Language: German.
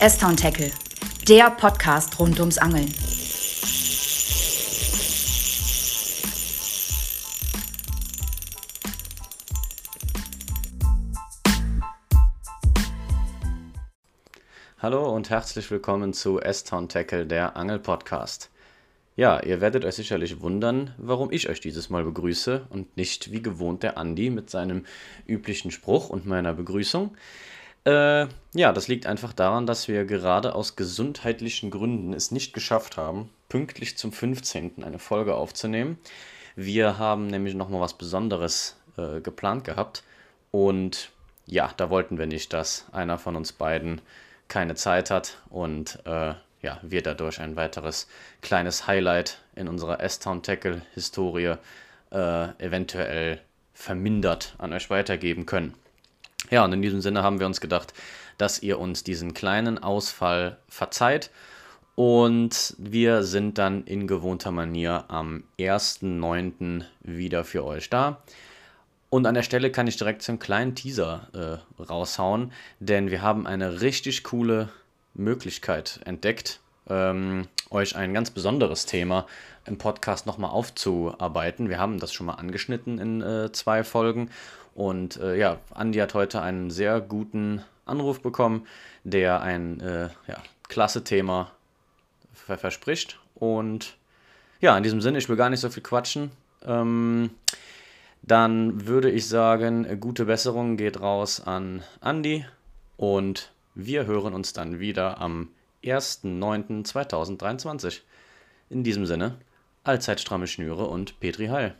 S-Town Tackle, der Podcast rund ums Angeln. Hallo und herzlich willkommen zu S-Town Tackle, der Angel-Podcast. Ja, ihr werdet euch sicherlich wundern, warum ich euch dieses Mal begrüße und nicht wie gewohnt der Andi mit seinem üblichen Spruch und meiner Begrüßung. Äh, ja, das liegt einfach daran, dass wir gerade aus gesundheitlichen Gründen es nicht geschafft haben, pünktlich zum 15. eine Folge aufzunehmen. Wir haben nämlich nochmal was Besonderes äh, geplant gehabt und ja, da wollten wir nicht, dass einer von uns beiden keine Zeit hat und äh, ja, wir dadurch ein weiteres kleines Highlight in unserer S-Town Tackle-Historie äh, eventuell vermindert an euch weitergeben können. Ja, und in diesem Sinne haben wir uns gedacht, dass ihr uns diesen kleinen Ausfall verzeiht. Und wir sind dann in gewohnter Manier am 1.9. wieder für euch da. Und an der Stelle kann ich direkt einen kleinen Teaser äh, raushauen, denn wir haben eine richtig coole Möglichkeit entdeckt, ähm, euch ein ganz besonderes Thema im Podcast nochmal aufzuarbeiten. Wir haben das schon mal angeschnitten in äh, zwei Folgen. Und äh, ja, Andi hat heute einen sehr guten Anruf bekommen, der ein äh, ja, klasse Thema verspricht. Und ja, in diesem Sinne, ich will gar nicht so viel quatschen. Ähm, dann würde ich sagen, gute Besserung geht raus an Andi und wir hören uns dann wieder am 1.9.2023. In diesem Sinne, allzeit stramme Schnüre und Petri Heil.